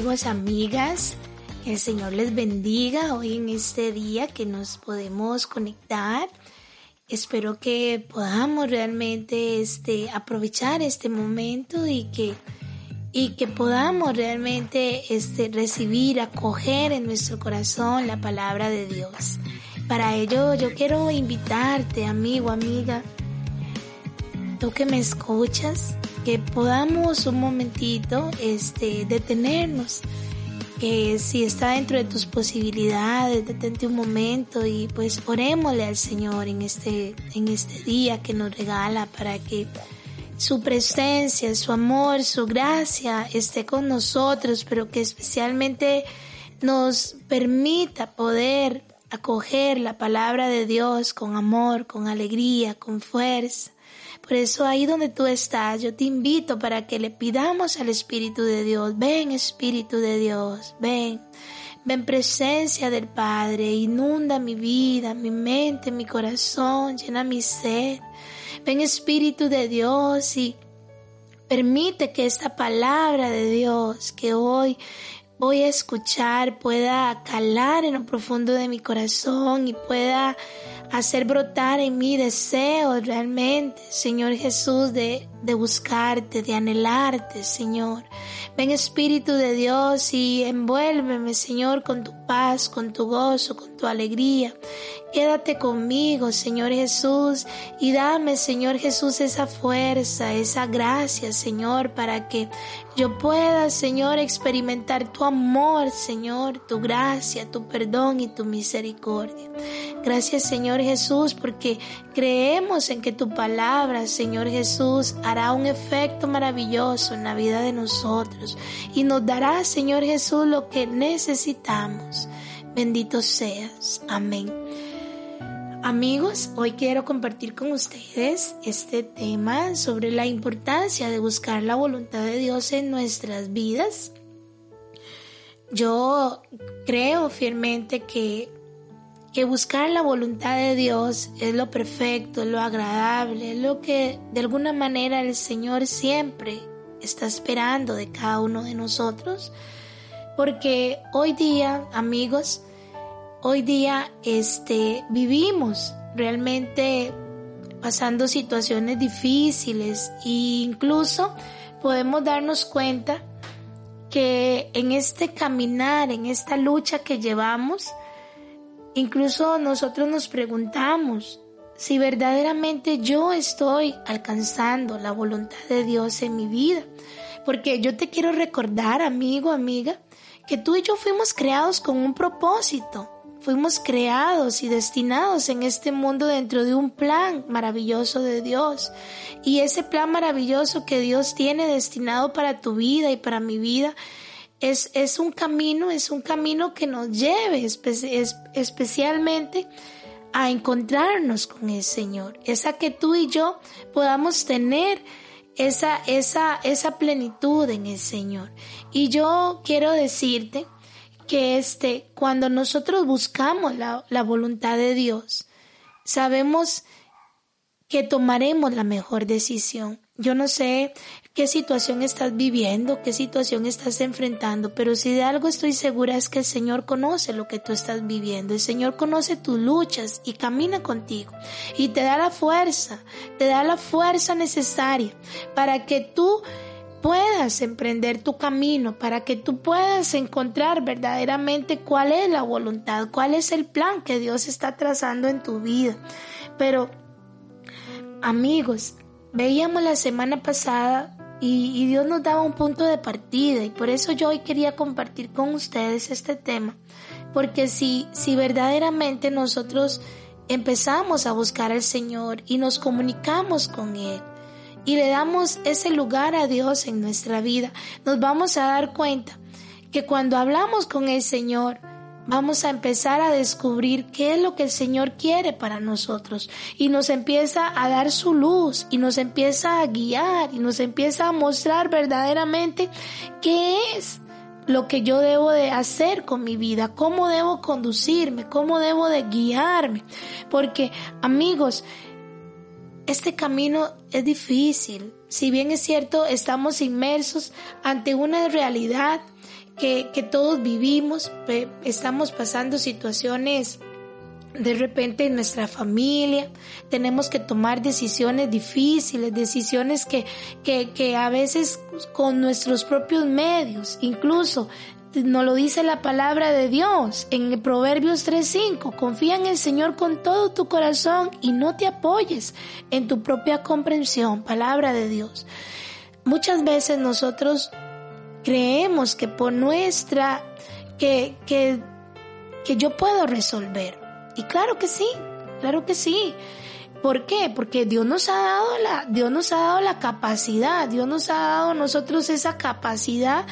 amigos, amigas, el Señor les bendiga hoy en este día que nos podemos conectar espero que podamos realmente este, aprovechar este momento y que, y que podamos realmente este, recibir, acoger en nuestro corazón la palabra de Dios. Para ello yo quiero invitarte, amigo, amiga, tú que me escuchas, que podamos un momentito este, detenernos que si está dentro de tus posibilidades, detente un momento y pues orémosle al Señor en este, en este día que nos regala para que su presencia, su amor, su gracia esté con nosotros, pero que especialmente nos permita poder acoger la palabra de Dios con amor, con alegría, con fuerza por eso ahí donde tú estás, yo te invito para que le pidamos al Espíritu de Dios, ven Espíritu de Dios, ven, ven presencia del Padre, inunda mi vida, mi mente, mi corazón, llena mi sed. Ven Espíritu de Dios y permite que esta palabra de Dios que hoy voy a escuchar pueda calar en lo profundo de mi corazón y pueda hacer brotar en mí deseos realmente, Señor Jesús, de, de buscarte, de anhelarte, Señor. Ven Espíritu de Dios y envuélveme, Señor, con tu paz, con tu gozo, con tu alegría. Quédate conmigo, Señor Jesús, y dame, Señor Jesús, esa fuerza, esa gracia, Señor, para que yo pueda, Señor, experimentar tu amor, Señor, tu gracia, tu perdón y tu misericordia. Gracias, Señor Jesús, porque creemos en que tu palabra, Señor Jesús, hará un efecto maravilloso en la vida de nosotros y nos dará, Señor Jesús, lo que necesitamos. Bendito seas. Amén. Amigos, hoy quiero compartir con ustedes este tema sobre la importancia de buscar la voluntad de Dios en nuestras vidas. Yo creo fielmente que, que buscar la voluntad de Dios es lo perfecto, lo agradable, lo que de alguna manera el Señor siempre está esperando de cada uno de nosotros. Porque hoy día, amigos, hoy día este, vivimos realmente pasando situaciones difíciles e incluso podemos darnos cuenta que en este caminar, en esta lucha que llevamos, incluso nosotros nos preguntamos si verdaderamente yo estoy alcanzando la voluntad de Dios en mi vida. Porque yo te quiero recordar, amigo, amiga, que tú y yo fuimos creados con un propósito. Fuimos creados y destinados en este mundo dentro de un plan maravilloso de Dios. Y ese plan maravilloso que Dios tiene destinado para tu vida y para mi vida es, es un camino, es un camino que nos lleve especialmente a encontrarnos con el Señor. Esa que tú y yo podamos tener esa, esa, esa plenitud en el Señor. Y yo quiero decirte que este, cuando nosotros buscamos la, la voluntad de Dios, sabemos que tomaremos la mejor decisión. Yo no sé qué situación estás viviendo, qué situación estás enfrentando, pero si de algo estoy segura es que el Señor conoce lo que tú estás viviendo, el Señor conoce tus luchas y camina contigo y te da la fuerza, te da la fuerza necesaria para que tú puedas emprender tu camino, para que tú puedas encontrar verdaderamente cuál es la voluntad, cuál es el plan que Dios está trazando en tu vida. Pero, amigos, veíamos la semana pasada y, Dios nos daba un punto de partida y por eso yo hoy quería compartir con ustedes este tema, porque si, si verdaderamente nosotros empezamos a buscar al Señor y nos comunicamos con Él, y le damos ese lugar a Dios en nuestra vida, nos vamos a dar cuenta que cuando hablamos con el Señor, vamos a empezar a descubrir qué es lo que el Señor quiere para nosotros y nos empieza a dar su luz y nos empieza a guiar y nos empieza a mostrar verdaderamente qué es lo que yo debo de hacer con mi vida, cómo debo conducirme, cómo debo de guiarme. Porque amigos, este camino es difícil. Si bien es cierto, estamos inmersos ante una realidad que, todos vivimos, estamos pasando situaciones de repente en nuestra familia tenemos que tomar decisiones difíciles, decisiones que, que, que a veces con nuestros propios medios, incluso nos lo dice la palabra de Dios en Proverbios 3:5. Confía en el Señor con todo tu corazón y no te apoyes en tu propia comprensión. Palabra de Dios. Muchas veces nosotros creemos que por nuestra, que, que, que yo puedo resolver. Y claro que sí, claro que sí. ¿Por qué? Porque Dios nos ha dado la, Dios nos ha dado la capacidad, Dios nos ha dado a nosotros esa capacidad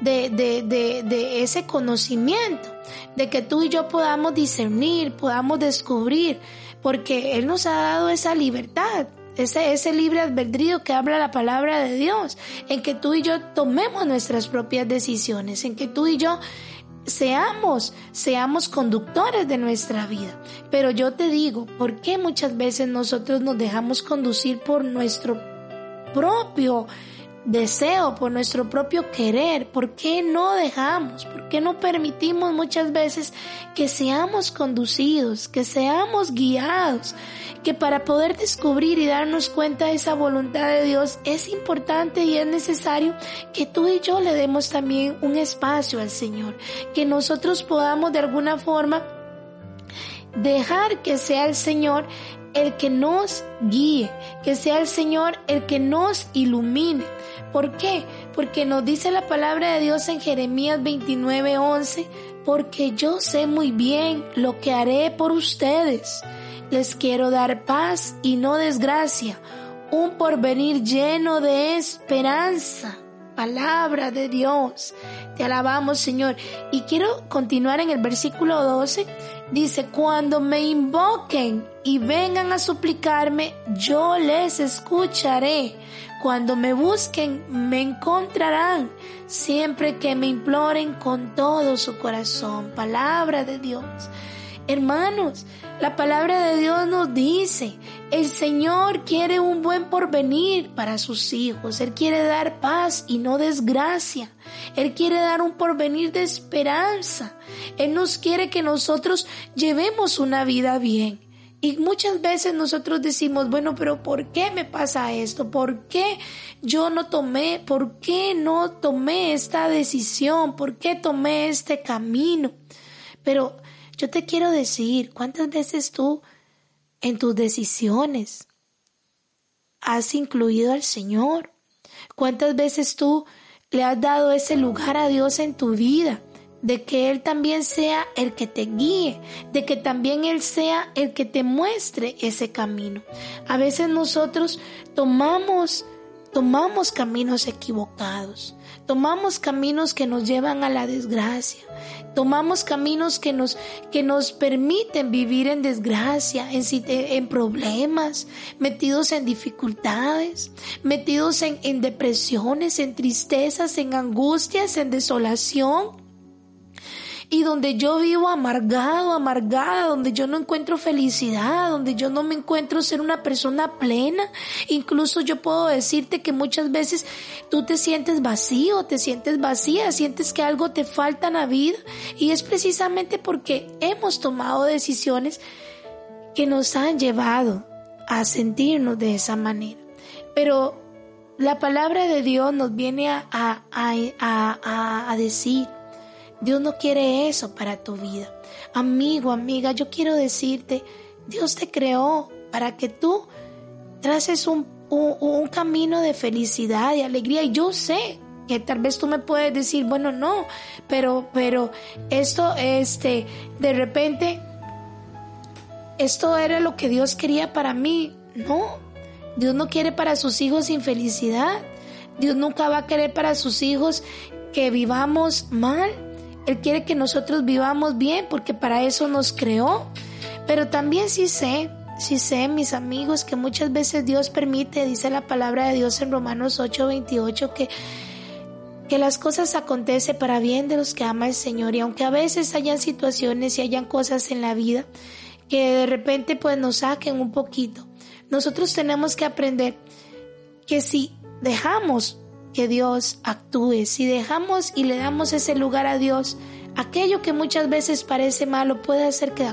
de, de, de, de ese conocimiento, de que tú y yo podamos discernir, podamos descubrir, porque Él nos ha dado esa libertad, ese, ese libre albedrío que habla la palabra de Dios, en que tú y yo tomemos nuestras propias decisiones, en que tú y yo seamos, seamos conductores de nuestra vida. Pero yo te digo, ¿por qué muchas veces nosotros nos dejamos conducir por nuestro propio deseo, por nuestro propio querer. ¿Por qué no dejamos? ¿Por qué no permitimos muchas veces que seamos conducidos, que seamos guiados? Que para poder descubrir y darnos cuenta de esa voluntad de Dios es importante y es necesario que tú y yo le demos también un espacio al Señor. Que nosotros podamos de alguna forma dejar que sea el Señor el que nos guíe, que sea el Señor el que nos ilumine. ¿Por qué? Porque nos dice la palabra de Dios en Jeremías 29:11, porque yo sé muy bien lo que haré por ustedes. Les quiero dar paz y no desgracia, un porvenir lleno de esperanza. Palabra de Dios. Te alabamos, Señor. Y quiero continuar en el versículo 12 Dice, cuando me invoquen y vengan a suplicarme, yo les escucharé. Cuando me busquen, me encontrarán. Siempre que me imploren con todo su corazón. Palabra de Dios. Hermanos, la palabra de Dios nos dice, el Señor quiere un buen porvenir para sus hijos. Él quiere dar paz y no desgracia. Él quiere dar un porvenir de esperanza. Él nos quiere que nosotros llevemos una vida bien. Y muchas veces nosotros decimos, bueno, pero ¿por qué me pasa esto? ¿Por qué yo no tomé? ¿Por qué no tomé esta decisión? ¿Por qué tomé este camino? Pero yo te quiero decir, ¿cuántas veces tú en tus decisiones has incluido al Señor? ¿Cuántas veces tú le has dado ese lugar a Dios en tu vida? De que Él también sea el que te guíe, de que también Él sea el que te muestre ese camino. A veces nosotros tomamos, tomamos caminos equivocados. Tomamos caminos que nos llevan a la desgracia. Tomamos caminos que nos, que nos permiten vivir en desgracia, en, problemas, metidos en dificultades, metidos en depresiones, en tristezas, en angustias, en desolación y donde yo vivo amargado, amargada, donde yo no encuentro felicidad, donde yo no me encuentro ser una persona plena. Incluso yo puedo decirte que muchas veces tú te sientes vacío, te sientes vacía, sientes que algo te falta en la vida y es precisamente porque hemos tomado decisiones que nos han llevado a sentirnos de esa manera. Pero la palabra de Dios nos viene a, a, a, a decir Dios no quiere eso para tu vida. Amigo, amiga, yo quiero decirte, Dios te creó para que tú traces un, un, camino de felicidad y alegría. Y yo sé que tal vez tú me puedes decir, bueno, no, pero, pero esto, este, de repente, esto era lo que Dios quería para mí. No, Dios no quiere para sus hijos infelicidad. Dios nunca va a querer para sus hijos que vivamos mal Él quiere que nosotros vivamos bien porque para eso nos creó. Pero también sí sé, sí sé, mis amigos, que muchas veces Dios permite, dice la palabra de Dios en Romanos 8:28, que que las cosas acontecen para bien de los que ama el Señor y aunque a veces hayan situaciones y hayan cosas en la vida que de repente pues nos saquen un poquito, nosotros tenemos que aprender que si dejamos que Dios actúe, si dejamos y le damos ese lugar a Dios, aquello que muchas veces parece malo puede hacer que,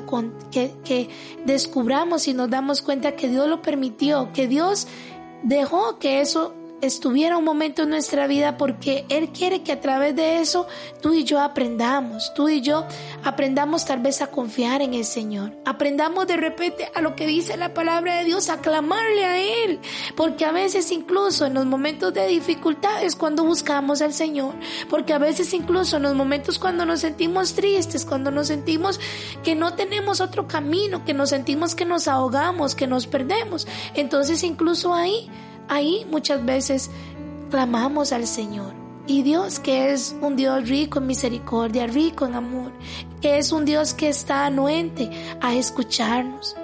que, descubramos y nos damos cuenta que Dios lo permitió, que Dios dejó que eso estuviera un momento en nuestra vida porque Él quiere que a través de eso tú y yo aprendamos, tú y yo aprendamos tal vez a confiar en el Señor, aprendamos de repente a lo que dice la palabra de Dios, a clamarle a Él, porque a veces incluso en los momentos de dificultades cuando buscamos al Señor, porque a veces incluso en los momentos cuando nos sentimos tristes, cuando nos sentimos que no tenemos otro camino, que nos sentimos que nos ahogamos, que nos perdemos, entonces incluso ahí Ahí muchas veces clamamos al Señor. Y Dios que es un Dios rico en misericordia, rico en amor, que es un Dios que está anuente a escucharnos.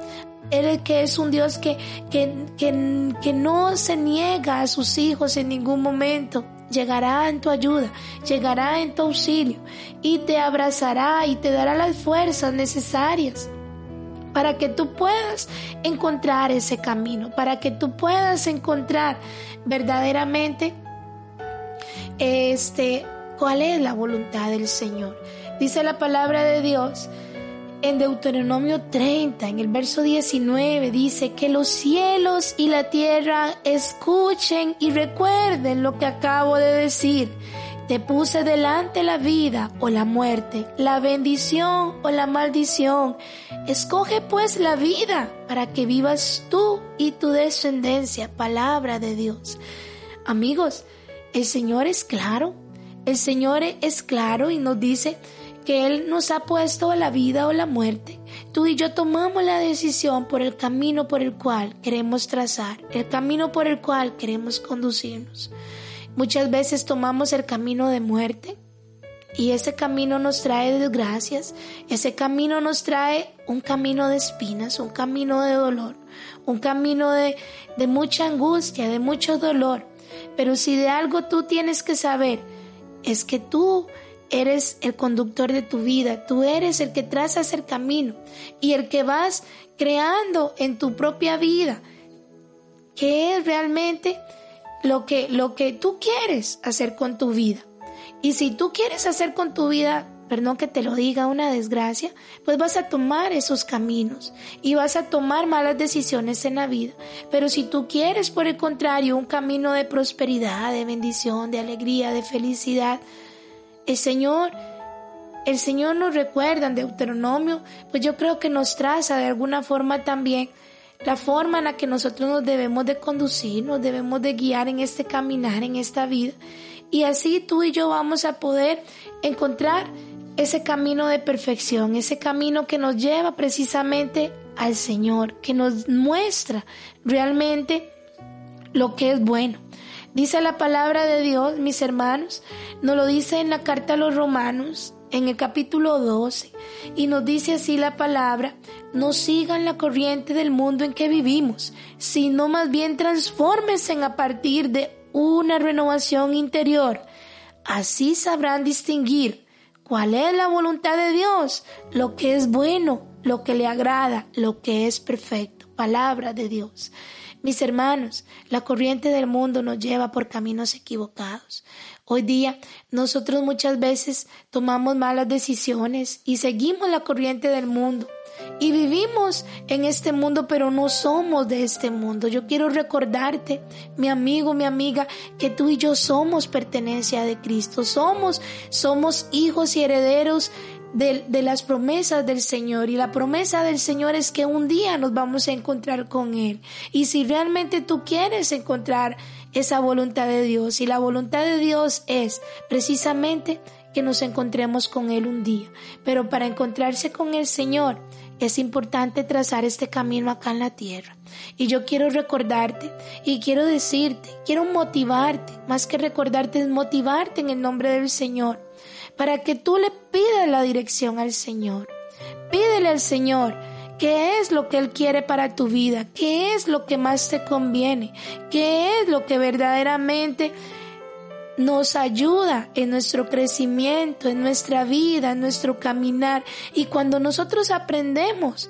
Él que es un Dios que, que, que, que no se niega a sus hijos en ningún momento, llegará en tu ayuda, llegará en tu auxilio y te abrazará y te dará las fuerzas necesarias para que tú puedas encontrar ese camino, para que tú puedas encontrar verdaderamente este cuál es la voluntad del Señor. Dice la palabra de Dios en Deuteronomio 30, en el verso 19, dice que los cielos y la tierra escuchen y recuerden lo que acabo de decir te puse delante la vida o la muerte, la bendición o la maldición. Escoge pues la vida para que vivas tú y tu descendencia. Palabra de Dios. Amigos, el Señor es claro. El Señor es claro y nos dice que Él nos ha puesto la vida o la muerte. Tú y yo tomamos la decisión por el camino por el cual queremos trazar, el camino por el cual queremos conducirnos. Muchas veces tomamos el camino de muerte y ese camino nos trae desgracias, ese camino nos trae un camino de espinas, un camino de dolor, un camino de, de mucha angustia, de mucho dolor. Pero si de algo tú tienes que saber, es que tú eres el conductor de tu vida, tú eres el que trazas el camino y el que vas creando en tu propia vida, que es realmente lo que, lo que tú quieres hacer con tu vida. Y si tú quieres hacer con tu vida, perdón que te lo diga, una desgracia, pues vas a tomar esos caminos y vas a tomar malas decisiones en la vida. Pero si tú quieres, por el contrario, un camino de prosperidad, de bendición, de alegría, de felicidad, el Señor, el Señor nos recuerda en Deuteronomio, pues yo creo que nos traza de alguna forma también la forma en la que nosotros nos debemos de conducir, nos debemos de guiar en este caminar, en esta vida. Y así tú y yo vamos a poder encontrar ese camino de perfección, ese camino que nos lleva precisamente al Señor, que nos muestra realmente lo que es bueno. Dice la palabra de Dios, mis hermanos, nos lo dice en la carta a los romanos, en el capítulo 12, y nos dice así la palabra, no sigan la corriente del mundo en que vivimos, sino más bien transfórmense a partir de una renovación interior. Así sabrán distinguir cuál es la voluntad de Dios, lo que es bueno, lo que le agrada, lo que es perfecto. Palabra de Dios. Mis hermanos, la corriente del mundo nos lleva por caminos equivocados. Hoy día nosotros muchas veces tomamos malas decisiones y seguimos la corriente del mundo y vivimos en este mundo, pero no somos de este mundo. Yo quiero recordarte, mi amigo, mi amiga, que tú y yo somos pertenencia de Cristo. Somos, somos hijos y herederos de, de, las promesas del Señor. Y la promesa del Señor es que un día nos vamos a encontrar con Él. Y si realmente tú quieres encontrar esa voluntad de Dios, y la voluntad de Dios es precisamente que nos encontremos con Él un día. Pero para encontrarse con el Señor, es importante trazar este camino acá en la tierra. Y yo quiero recordarte y quiero decirte, quiero motivarte, más que recordarte es motivarte en el nombre del Señor, para que tú le pidas la dirección al Señor. Pídele al Señor qué es lo que Él quiere para tu vida, qué es lo que más te conviene, qué es lo que verdaderamente nos ayuda en nuestro crecimiento, en nuestra vida, en nuestro caminar. Y cuando nosotros aprendemos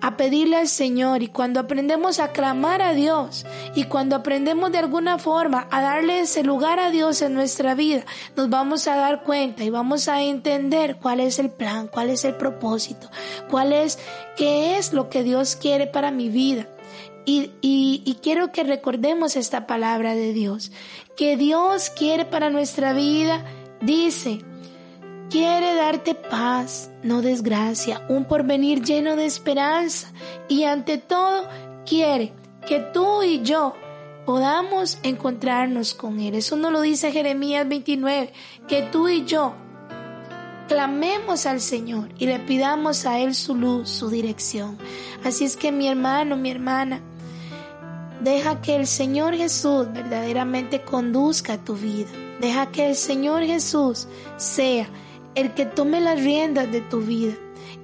a pedirle al Señor y cuando aprendemos a clamar a Dios y cuando aprendemos de alguna forma a darle ese lugar a Dios en nuestra vida, nos vamos a dar cuenta y vamos a entender cuál es el plan, cuál es el propósito, cuál es, qué es lo que Dios quiere para mi vida. Y, y, y, quiero que recordemos esta palabra de Dios, que Dios quiere para nuestra vida, dice, quiere darte paz, no desgracia, un porvenir lleno de esperanza y ante todo quiere que tú y yo podamos encontrarnos con Él. Eso nos lo dice Jeremías 29, que tú y yo clamemos al Señor y le pidamos a Él su luz, su dirección. Así es que mi hermano, mi hermana, deja que el Señor Jesús verdaderamente conduzca tu vida. Deja que el Señor Jesús sea el que tome las riendas de tu vida.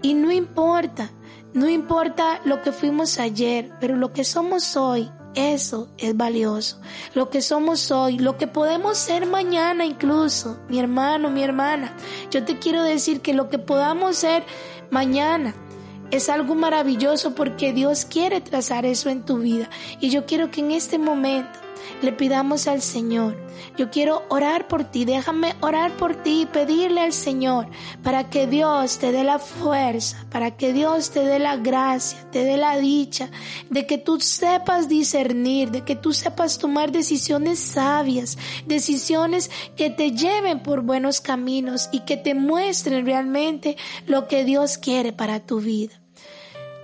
Y no importa, no importa lo que fuimos ayer, pero lo que somos hoy, eso es valioso. Lo que somos hoy, lo que podemos ser mañana incluso, mi hermano, mi hermana. Yo te quiero decir que lo que podamos ser mañana es algo maravilloso porque Dios quiere trazar eso en tu vida. Y yo quiero que en este momento le pidamos al Señor. Yo quiero orar por ti, déjame orar por ti y pedirle al Señor para que Dios te dé la fuerza, para que Dios te dé la gracia, te dé la dicha, de que tú sepas discernir, de que tú sepas tomar decisiones sabias, decisiones que te lleven por buenos caminos y que te muestren realmente lo que Dios quiere para tu vida.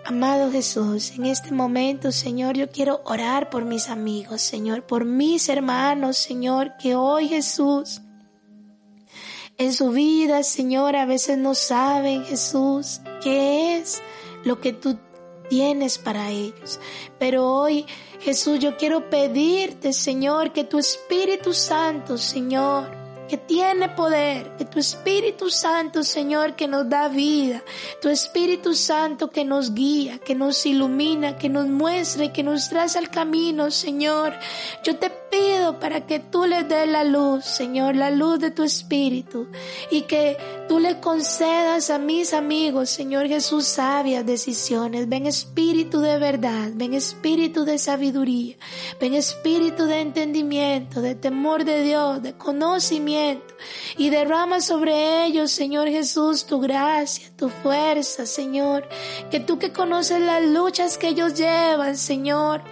Amado Jesús, en este momento, Señor, yo quiero orar por mis amigos, Señor, por mis hermanos, Señor, que hoy Jesús, en su vida, Señor, a veces no saben, Jesús, qué es lo que tú tienes para ellos. Pero hoy, Jesús, yo quiero pedirte, Señor, que tu Espíritu Santo, Señor, que tiene poder, que tu Espíritu Santo, Señor, que nos da vida, tu Espíritu Santo que nos guía, que nos ilumina, que nos muestre, que nos traza el camino, Señor. Yo te pido para que tú le des la luz, Señor, la luz de tu Espíritu, y que tú le concedas a mis amigos, Señor Jesús, sabias decisiones. Ven Espíritu de verdad, ven Espíritu de sabiduría, ven Espíritu de entendimiento, de temor de Dios, de conocimiento, y derrama sobre ellos, Señor Jesús, tu gracia, tu fuerza, Señor, que tú que conoces las luchas que ellos llevan, Señor,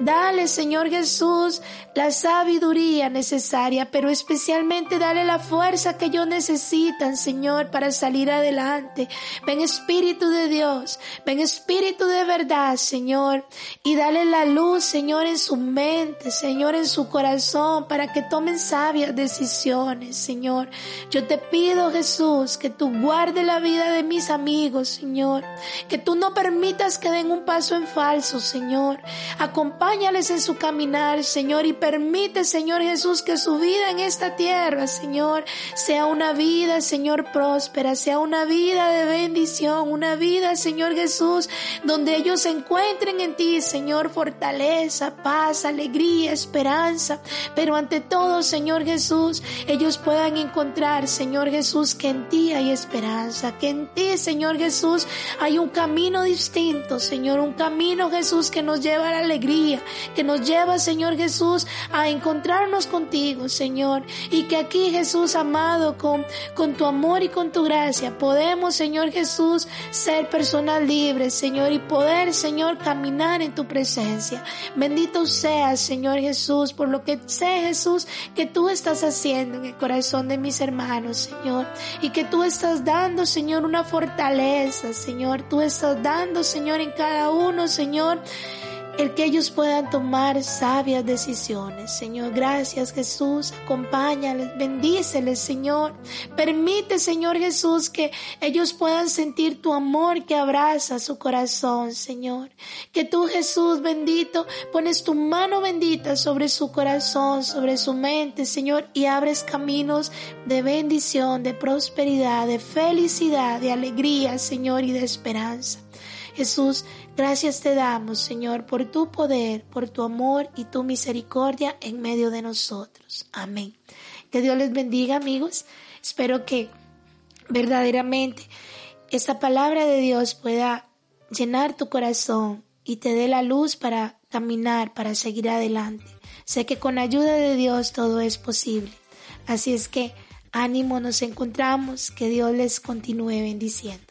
dale, Señor Jesús, la sabiduría necesaria, pero especialmente dale la fuerza que ellos necesitan, Señor, para salir adelante. Ven Espíritu de Dios, ven Espíritu de verdad, Señor, y dale la luz, Señor, en su mente, Señor, en su corazón, para que tomen sabias decisiones, Señor. Yo te pido, Jesús, que tú guardes la vida de mis amigos, Señor, que tú no permitas que den un paso en falso, Señor. Acompáñales en su caminar, Señor, y permite, Señor Jesús, que su vida en esta tierra, Señor, sea una vida, Señor, próspera, sea una vida de bendición, una vida, Señor Jesús, donde ellos encuentren en ti, Señor, fortaleza, paz, alegría, esperanza, pero ante todo, Señor Jesús, ellos puedan encontrar, Señor Jesús, que en ti hay esperanza, que en ti, Señor Jesús, hay un camino distinto, Señor, un camino, Jesús, que nos lleva a la alegría, que nos lleva, Señor Jesús, a encontrarnos contigo, Señor. Y que aquí, Jesús amado, con, con tu amor y con tu gracia, podemos, Señor Jesús, ser personas libres, Señor, y poder, Señor, caminar en tu presencia. Bendito seas, Señor Jesús, por lo que sé, Jesús, que tú estás haciendo en el corazón de mis hermanos, Señor. Y que tú estás dando, Señor, una fortaleza, Señor. Tú estás dando, Señor, en cada uno, Señor el que ellos puedan tomar sabias decisiones. Señor, gracias Jesús, acompáñales, bendíceles, Señor. Permite, Señor Jesús, que ellos puedan sentir tu amor que abraza su corazón, Señor. Que tú, Jesús bendito, pones tu mano bendita sobre su corazón, sobre su mente, Señor, y abres caminos de bendición, de prosperidad, de felicidad, de alegría, Señor, y de esperanza. Jesús, gracias te damos, Señor, por tu poder, por tu amor y tu misericordia en medio de nosotros. Amén. Que Dios les bendiga, amigos. Espero que verdaderamente esta palabra de Dios pueda llenar tu corazón y te dé la luz para caminar, para seguir adelante. Sé que con ayuda de Dios todo es posible. Así es que ánimo, nos encontramos, que Dios les continúe bendiciendo.